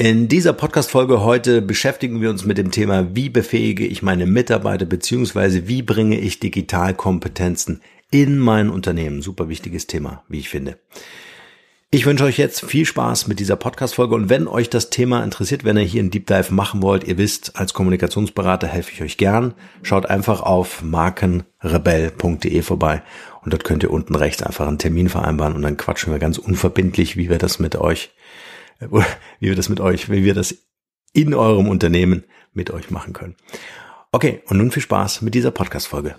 In dieser Podcast-Folge heute beschäftigen wir uns mit dem Thema, wie befähige ich meine Mitarbeiter beziehungsweise wie bringe ich Digitalkompetenzen in mein Unternehmen. Super wichtiges Thema, wie ich finde. Ich wünsche euch jetzt viel Spaß mit dieser Podcast-Folge und wenn euch das Thema interessiert, wenn ihr hier einen Deep Dive machen wollt, ihr wisst, als Kommunikationsberater helfe ich euch gern. Schaut einfach auf markenrebell.de vorbei und dort könnt ihr unten rechts einfach einen Termin vereinbaren und dann quatschen wir ganz unverbindlich, wie wir das mit euch wie wir das mit euch, wie wir das in eurem Unternehmen mit euch machen können. Okay, und nun viel Spaß mit dieser Podcast-Folge.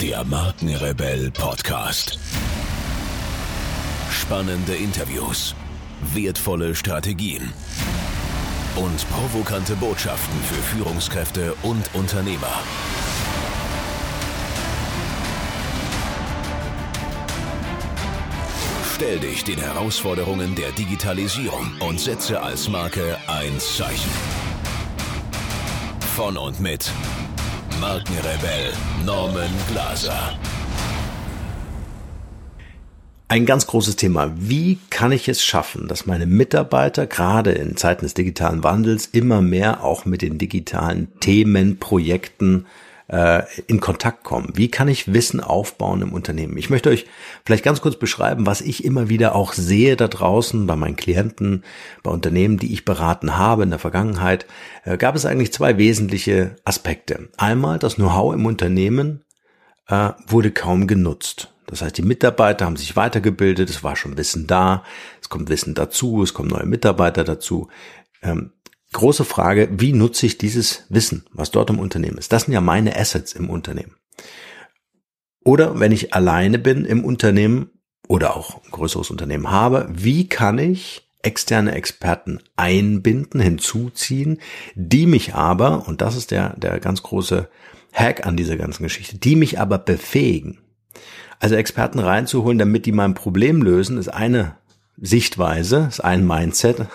Der Markenrebell Podcast. Spannende Interviews, wertvolle Strategien und provokante Botschaften für Führungskräfte und Unternehmer. Stell dich den Herausforderungen der Digitalisierung und setze als Marke ein Zeichen. Von und mit Markenrebell Norman Glaser. Ein ganz großes Thema. Wie kann ich es schaffen, dass meine Mitarbeiter gerade in Zeiten des digitalen Wandels immer mehr auch mit den digitalen Themen, Projekten äh, in Kontakt kommen? Wie kann ich Wissen aufbauen im Unternehmen? Ich möchte euch vielleicht ganz kurz beschreiben, was ich immer wieder auch sehe da draußen bei meinen Klienten, bei Unternehmen, die ich beraten habe in der Vergangenheit. Äh, gab es eigentlich zwei wesentliche Aspekte. Einmal das Know-how im Unternehmen äh, wurde kaum genutzt. Das heißt, die Mitarbeiter haben sich weitergebildet, es war schon Wissen da, es kommt Wissen dazu, es kommen neue Mitarbeiter dazu. Ähm, große Frage, wie nutze ich dieses Wissen, was dort im Unternehmen ist? Das sind ja meine Assets im Unternehmen. Oder wenn ich alleine bin im Unternehmen oder auch ein größeres Unternehmen habe, wie kann ich externe Experten einbinden, hinzuziehen, die mich aber, und das ist der, der ganz große Hack an dieser ganzen Geschichte, die mich aber befähigen. Also Experten reinzuholen, damit die mein Problem lösen, ist eine Sichtweise, ist ein Mindset,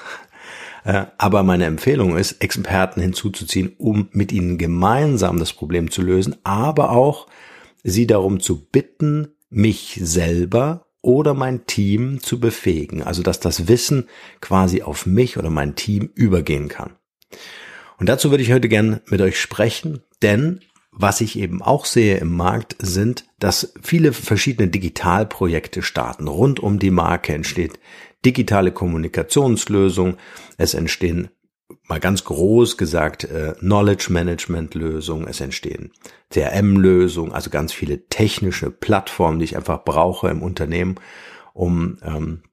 aber meine Empfehlung ist, Experten hinzuzuziehen, um mit ihnen gemeinsam das Problem zu lösen, aber auch sie darum zu bitten, mich selber oder mein Team zu befähigen. Also, dass das Wissen quasi auf mich oder mein Team übergehen kann. Und dazu würde ich heute gern mit euch sprechen, denn was ich eben auch sehe im Markt sind, dass viele verschiedene Digitalprojekte starten. Rund um die Marke entsteht digitale Kommunikationslösung. Es entstehen mal ganz groß gesagt äh, Knowledge Management Lösungen, es entstehen CRM Lösungen, also ganz viele technische Plattformen, die ich einfach brauche im Unternehmen, um ähm,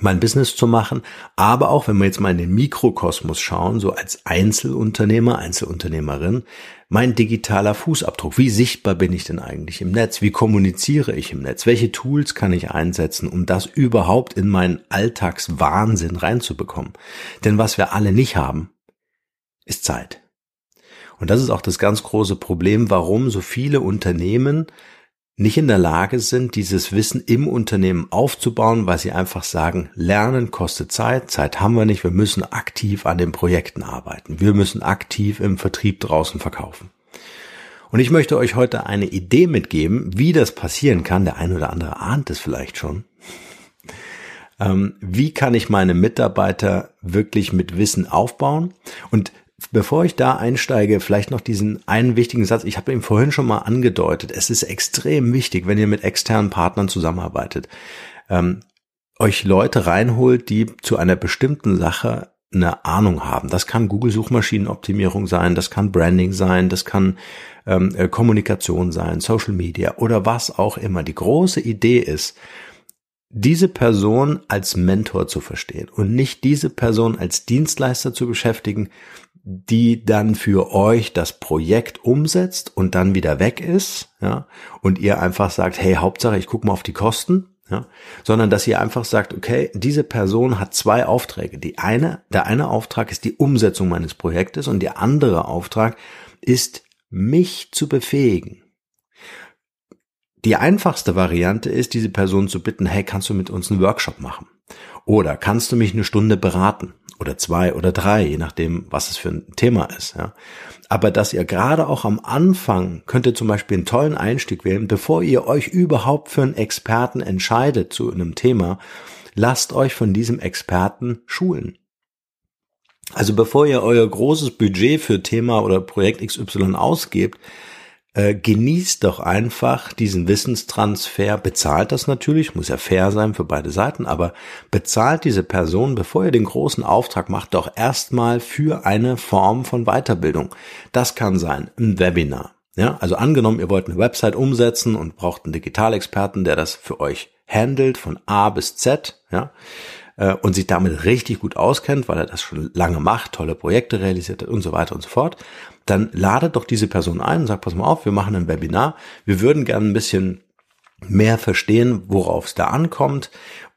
mein Business zu machen. Aber auch, wenn wir jetzt mal in den Mikrokosmos schauen, so als Einzelunternehmer, Einzelunternehmerin, mein digitaler Fußabdruck. Wie sichtbar bin ich denn eigentlich im Netz? Wie kommuniziere ich im Netz? Welche Tools kann ich einsetzen, um das überhaupt in meinen Alltagswahnsinn reinzubekommen? Denn was wir alle nicht haben, ist Zeit. Und das ist auch das ganz große Problem, warum so viele Unternehmen nicht in der Lage sind, dieses Wissen im Unternehmen aufzubauen, weil sie einfach sagen, Lernen kostet Zeit, Zeit haben wir nicht, wir müssen aktiv an den Projekten arbeiten, wir müssen aktiv im Vertrieb draußen verkaufen. Und ich möchte euch heute eine Idee mitgeben, wie das passieren kann. Der eine oder andere ahnt es vielleicht schon. Ähm, wie kann ich meine Mitarbeiter wirklich mit Wissen aufbauen? Und Bevor ich da einsteige, vielleicht noch diesen einen wichtigen Satz. Ich habe ihn vorhin schon mal angedeutet. Es ist extrem wichtig, wenn ihr mit externen Partnern zusammenarbeitet, ähm, euch Leute reinholt, die zu einer bestimmten Sache eine Ahnung haben. Das kann Google-Suchmaschinenoptimierung sein, das kann Branding sein, das kann ähm, äh, Kommunikation sein, Social Media oder was auch immer. Die große Idee ist, diese Person als Mentor zu verstehen und nicht diese Person als Dienstleister zu beschäftigen, die dann für euch das Projekt umsetzt und dann wieder weg ist, ja, und ihr einfach sagt, hey, Hauptsache, ich gucke mal auf die Kosten, ja, sondern dass ihr einfach sagt, okay, diese Person hat zwei Aufträge. Die eine, der eine Auftrag ist die Umsetzung meines Projektes und der andere Auftrag ist, mich zu befähigen. Die einfachste Variante ist, diese Person zu bitten, hey, kannst du mit uns einen Workshop machen? Oder kannst du mich eine Stunde beraten? Oder zwei oder drei, je nachdem, was es für ein Thema ist. Ja. Aber dass ihr gerade auch am Anfang könnt ihr zum Beispiel einen tollen Einstieg wählen, bevor ihr euch überhaupt für einen Experten entscheidet zu einem Thema, lasst euch von diesem Experten schulen. Also bevor ihr euer großes Budget für Thema oder Projekt XY ausgebt, äh, genießt doch einfach diesen Wissenstransfer, bezahlt das natürlich, muss ja fair sein für beide Seiten, aber bezahlt diese Person, bevor ihr den großen Auftrag macht, doch erstmal für eine Form von Weiterbildung. Das kann sein ein Webinar. Ja, also angenommen, ihr wollt eine Website umsetzen und braucht einen Digitalexperten, der das für euch handelt von A bis Z, ja, äh, und sich damit richtig gut auskennt, weil er das schon lange macht, tolle Projekte realisiert hat und so weiter und so fort, dann ladet doch diese Person ein und sagt, pass mal auf, wir machen ein Webinar, wir würden gerne ein bisschen mehr verstehen, worauf es da ankommt,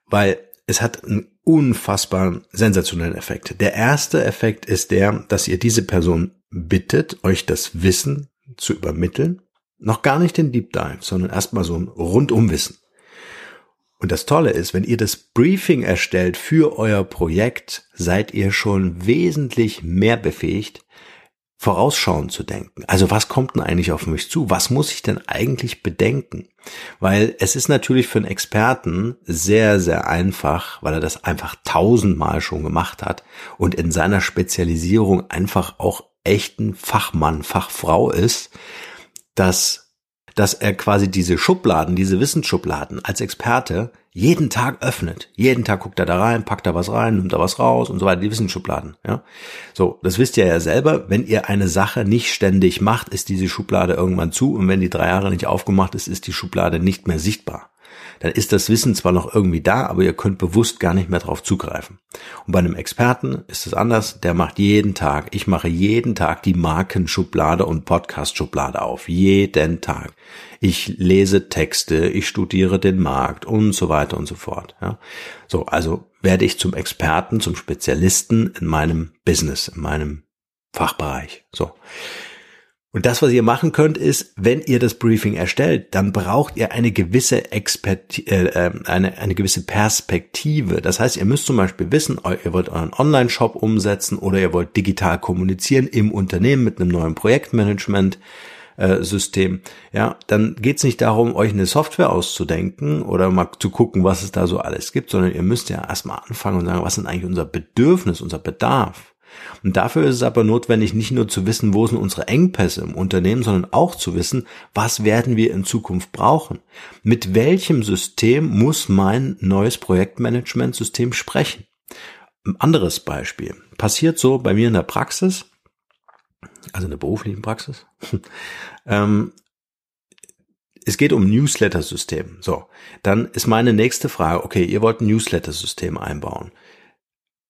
weil es hat einen unfassbaren sensationellen Effekt. Der erste Effekt ist der, dass ihr diese Person bittet, euch das Wissen zu übermitteln. Noch gar nicht den Deep Dive, sondern erstmal so ein Rundumwissen. Und das Tolle ist, wenn ihr das Briefing erstellt für euer Projekt, seid ihr schon wesentlich mehr befähigt, vorausschauend zu denken. Also was kommt denn eigentlich auf mich zu? Was muss ich denn eigentlich bedenken? Weil es ist natürlich für einen Experten sehr, sehr einfach, weil er das einfach tausendmal schon gemacht hat und in seiner Spezialisierung einfach auch echten Fachmann, Fachfrau ist, dass dass er quasi diese Schubladen, diese Wissensschubladen als Experte jeden Tag öffnet. Jeden Tag guckt er da rein, packt da was rein, nimmt da was raus und so weiter, die Wissensschubladen, ja. So, das wisst ihr ja selber, wenn ihr eine Sache nicht ständig macht, ist diese Schublade irgendwann zu und wenn die drei Jahre nicht aufgemacht ist, ist die Schublade nicht mehr sichtbar dann ist das Wissen zwar noch irgendwie da, aber ihr könnt bewusst gar nicht mehr drauf zugreifen. Und bei einem Experten ist es anders, der macht jeden Tag, ich mache jeden Tag die Markenschublade und Podcast-Schublade auf, jeden Tag. Ich lese Texte, ich studiere den Markt und so weiter und so fort. Ja. So, also werde ich zum Experten, zum Spezialisten in meinem Business, in meinem Fachbereich. So. Und das, was ihr machen könnt, ist, wenn ihr das Briefing erstellt, dann braucht ihr eine gewisse Expert äh, ähm, eine, eine gewisse Perspektive. Das heißt, ihr müsst zum Beispiel wissen, ihr wollt euren Online-Shop umsetzen oder ihr wollt digital kommunizieren im Unternehmen mit einem neuen Projektmanagement. Äh, System, ja, dann geht es nicht darum, euch eine Software auszudenken oder mal zu gucken, was es da so alles gibt, sondern ihr müsst ja erstmal anfangen und sagen, was ist eigentlich unser Bedürfnis, unser Bedarf? Und dafür ist es aber notwendig, nicht nur zu wissen, wo sind unsere Engpässe im Unternehmen, sondern auch zu wissen, was werden wir in Zukunft brauchen. Mit welchem System muss mein neues Projektmanagementsystem sprechen? Ein anderes Beispiel. Passiert so bei mir in der Praxis, also in der beruflichen Praxis. ähm, es geht um Newsletter-System. So, dann ist meine nächste Frage, okay, ihr wollt ein Newsletter-System einbauen.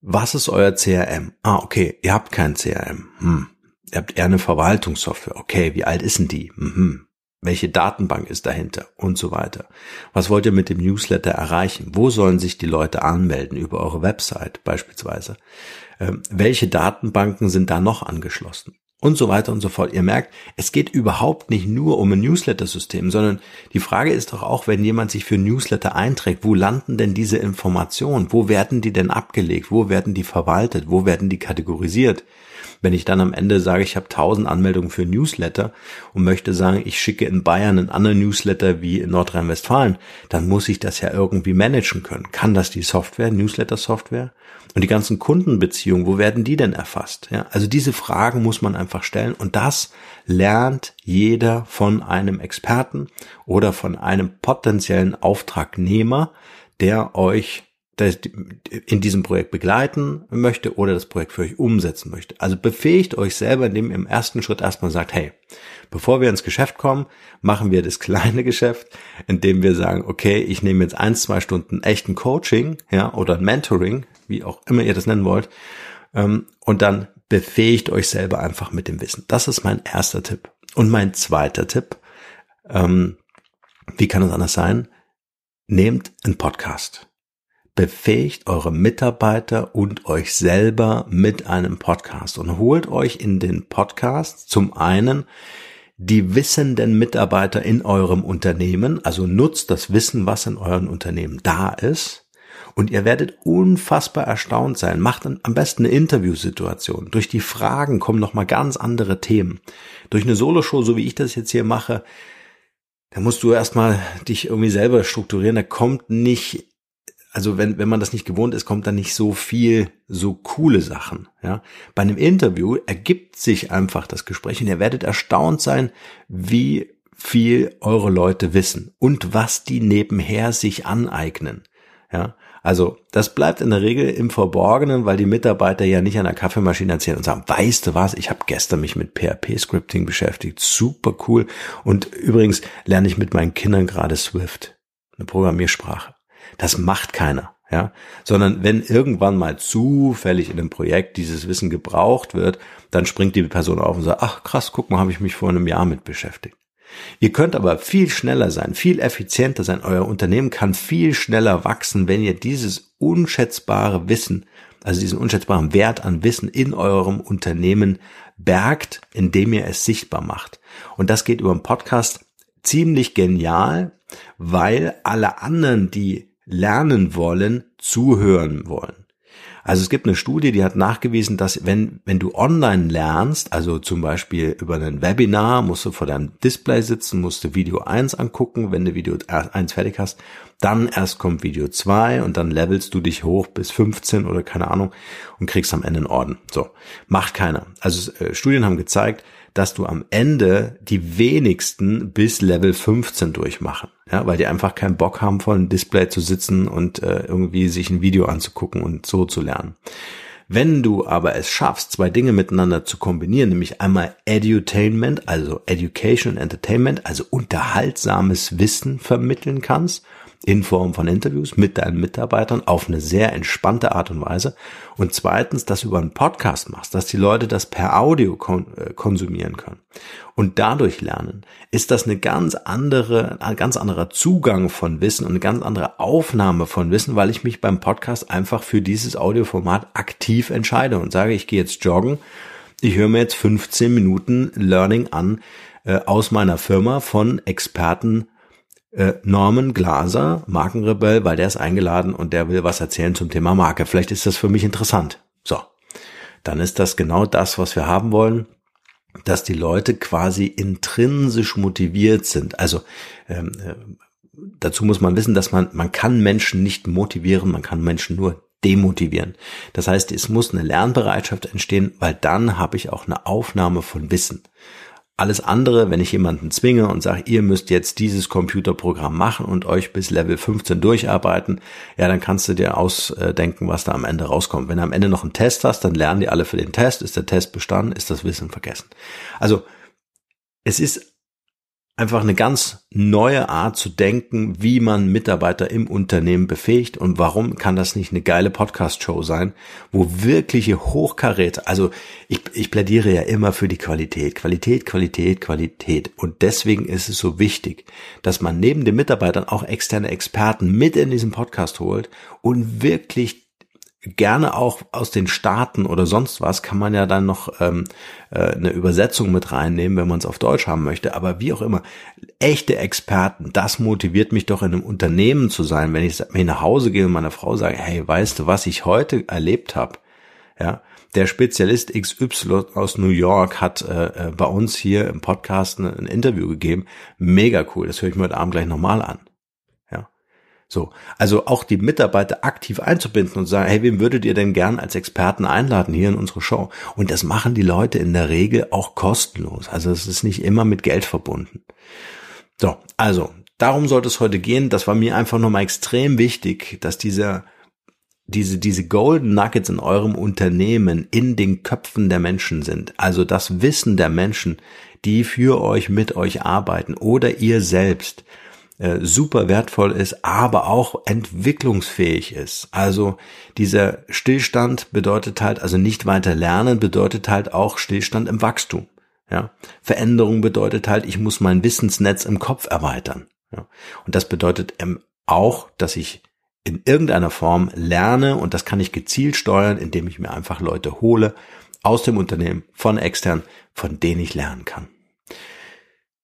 Was ist euer CRM? Ah, okay, ihr habt kein CRM. Hm. Ihr habt eher eine Verwaltungssoftware. Okay, wie alt ist denn die? Mhm. Welche Datenbank ist dahinter? Und so weiter. Was wollt ihr mit dem Newsletter erreichen? Wo sollen sich die Leute anmelden? Über eure Website beispielsweise. Ähm, welche Datenbanken sind da noch angeschlossen? Und so weiter und so fort. Ihr merkt, es geht überhaupt nicht nur um ein Newsletter-System, sondern die Frage ist doch auch, wenn jemand sich für Newsletter einträgt, wo landen denn diese Informationen? Wo werden die denn abgelegt? Wo werden die verwaltet? Wo werden die kategorisiert? Wenn ich dann am Ende sage, ich habe tausend Anmeldungen für Newsletter und möchte sagen, ich schicke in Bayern einen anderen Newsletter wie in Nordrhein-Westfalen, dann muss ich das ja irgendwie managen können. Kann das die Software, Newsletter-Software? Und die ganzen Kundenbeziehungen, wo werden die denn erfasst? Ja, also diese Fragen muss man einfach stellen und das lernt jeder von einem Experten oder von einem potenziellen Auftragnehmer, der euch in diesem Projekt begleiten möchte oder das Projekt für euch umsetzen möchte. Also befähigt euch selber, indem ihr im ersten Schritt erstmal sagt, hey, bevor wir ins Geschäft kommen, machen wir das kleine Geschäft, indem wir sagen, okay, ich nehme jetzt ein, zwei Stunden echten Coaching, ja, oder Mentoring, wie auch immer ihr das nennen wollt, ähm, und dann befähigt euch selber einfach mit dem Wissen. Das ist mein erster Tipp. Und mein zweiter Tipp, ähm, wie kann es anders sein? Nehmt einen Podcast befähigt eure Mitarbeiter und euch selber mit einem Podcast und holt euch in den Podcast zum einen die wissenden Mitarbeiter in eurem Unternehmen, also nutzt das Wissen, was in eurem Unternehmen da ist. Und ihr werdet unfassbar erstaunt sein. Macht am besten eine Interviewsituation. Durch die Fragen kommen nochmal ganz andere Themen. Durch eine Soloshow, so wie ich das jetzt hier mache, da musst du erstmal dich irgendwie selber strukturieren. Da kommt nicht also wenn, wenn man das nicht gewohnt ist, kommt da nicht so viel, so coole Sachen, ja. Bei einem Interview ergibt sich einfach das Gespräch und ihr werdet erstaunt sein, wie viel eure Leute wissen und was die nebenher sich aneignen, ja. Also das bleibt in der Regel im Verborgenen, weil die Mitarbeiter ja nicht an der Kaffeemaschine erzählen und sagen, weißt du was, ich habe gestern mich mit PHP-Scripting beschäftigt, super cool. Und übrigens lerne ich mit meinen Kindern gerade Swift, eine Programmiersprache. Das macht keiner, ja, sondern wenn irgendwann mal zufällig in einem Projekt dieses Wissen gebraucht wird, dann springt die Person auf und sagt, ach krass, guck mal, habe ich mich vor einem Jahr mit beschäftigt. Ihr könnt aber viel schneller sein, viel effizienter sein. Euer Unternehmen kann viel schneller wachsen, wenn ihr dieses unschätzbare Wissen, also diesen unschätzbaren Wert an Wissen in eurem Unternehmen bergt, indem ihr es sichtbar macht. Und das geht über einen Podcast ziemlich genial, weil alle anderen, die lernen wollen, zuhören wollen. Also es gibt eine Studie, die hat nachgewiesen, dass wenn, wenn du online lernst, also zum Beispiel über ein Webinar, musst du vor deinem Display sitzen, musst du Video 1 angucken, wenn du Video 1 fertig hast, dann erst kommt Video 2 und dann levelst du dich hoch bis 15 oder keine Ahnung und kriegst am Ende einen Orden. So, macht keiner. Also äh, Studien haben gezeigt, dass du am Ende die wenigsten bis Level 15 durchmachen. Ja, weil die einfach keinen Bock haben, vor einem Display zu sitzen und äh, irgendwie sich ein Video anzugucken und so zu lernen. Wenn du aber es schaffst, zwei Dinge miteinander zu kombinieren, nämlich einmal Edutainment, also Education and Entertainment, also unterhaltsames Wissen vermitteln kannst in Form von Interviews mit deinen Mitarbeitern auf eine sehr entspannte Art und Weise. Und zweitens, dass du über einen Podcast machst, dass die Leute das per Audio äh, konsumieren können und dadurch lernen, ist das eine ganz andere, ein ganz anderer Zugang von Wissen und eine ganz andere Aufnahme von Wissen, weil ich mich beim Podcast einfach für dieses Audioformat aktiv entscheide und sage, ich gehe jetzt joggen, ich höre mir jetzt 15 Minuten Learning an äh, aus meiner Firma von Experten äh, Norman Glaser, Markenrebell, weil der ist eingeladen und der will was erzählen zum Thema Marke. Vielleicht ist das für mich interessant. So, dann ist das genau das, was wir haben wollen, dass die Leute quasi intrinsisch motiviert sind. Also ähm, äh, dazu muss man wissen, dass man man kann Menschen nicht motivieren, man kann Menschen nur demotivieren. Das heißt, es muss eine Lernbereitschaft entstehen, weil dann habe ich auch eine Aufnahme von Wissen. Alles andere, wenn ich jemanden zwinge und sage, ihr müsst jetzt dieses Computerprogramm machen und euch bis Level 15 durcharbeiten, ja, dann kannst du dir ausdenken, was da am Ende rauskommt. Wenn du am Ende noch einen Test hast, dann lernen die alle für den Test. Ist der Test bestanden, ist das Wissen vergessen. Also, es ist einfach eine ganz neue Art zu denken, wie man Mitarbeiter im Unternehmen befähigt und warum kann das nicht eine geile Podcast-Show sein, wo wirkliche Hochkaräter, also ich, ich plädiere ja immer für die Qualität, Qualität, Qualität, Qualität. Und deswegen ist es so wichtig, dass man neben den Mitarbeitern auch externe Experten mit in diesen Podcast holt und wirklich gerne auch aus den Staaten oder sonst was kann man ja dann noch ähm, äh, eine Übersetzung mit reinnehmen, wenn man es auf Deutsch haben möchte. Aber wie auch immer, echte Experten, das motiviert mich doch in einem Unternehmen zu sein, wenn ich, ich nach Hause gehe und meiner Frau sage, hey, weißt du, was ich heute erlebt habe? Ja, der Spezialist XY aus New York hat äh, äh, bei uns hier im Podcast ein Interview gegeben. Mega cool, das höre ich mir heute Abend gleich nochmal an. So, also auch die Mitarbeiter aktiv einzubinden und sagen, hey, wem würdet ihr denn gern als Experten einladen hier in unsere Show? Und das machen die Leute in der Regel auch kostenlos. Also es ist nicht immer mit Geld verbunden. So, also darum sollte es heute gehen. Das war mir einfach nochmal extrem wichtig, dass dieser diese, diese Golden Nuggets in eurem Unternehmen in den Köpfen der Menschen sind. Also das Wissen der Menschen, die für euch, mit euch arbeiten oder ihr selbst äh, super wertvoll ist, aber auch entwicklungsfähig ist. Also dieser Stillstand bedeutet halt, also nicht weiter lernen bedeutet halt auch Stillstand im Wachstum. Ja, Veränderung bedeutet halt, ich muss mein Wissensnetz im Kopf erweitern. Ja, und das bedeutet auch, dass ich in irgendeiner Form lerne und das kann ich gezielt steuern, indem ich mir einfach Leute hole aus dem Unternehmen, von extern, von denen ich lernen kann.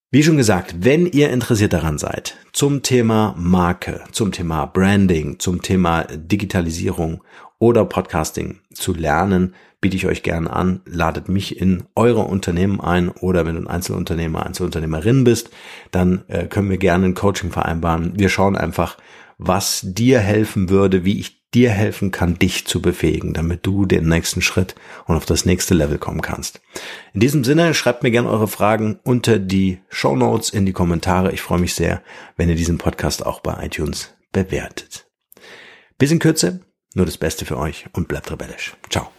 Wie schon gesagt, wenn ihr interessiert daran seid, zum Thema Marke, zum Thema Branding, zum Thema Digitalisierung oder Podcasting zu lernen, biete ich euch gerne an, ladet mich in eure Unternehmen ein oder wenn du ein Einzelunternehmer, Einzelunternehmerin bist, dann äh, können wir gerne ein Coaching vereinbaren. Wir schauen einfach, was dir helfen würde, wie ich dir helfen kann, dich zu befähigen, damit du den nächsten Schritt und auf das nächste Level kommen kannst. In diesem Sinne, schreibt mir gerne eure Fragen unter die Show Notes in die Kommentare. Ich freue mich sehr, wenn ihr diesen Podcast auch bei iTunes bewertet. Bis in Kürze, nur das Beste für euch und bleibt rebellisch. Ciao.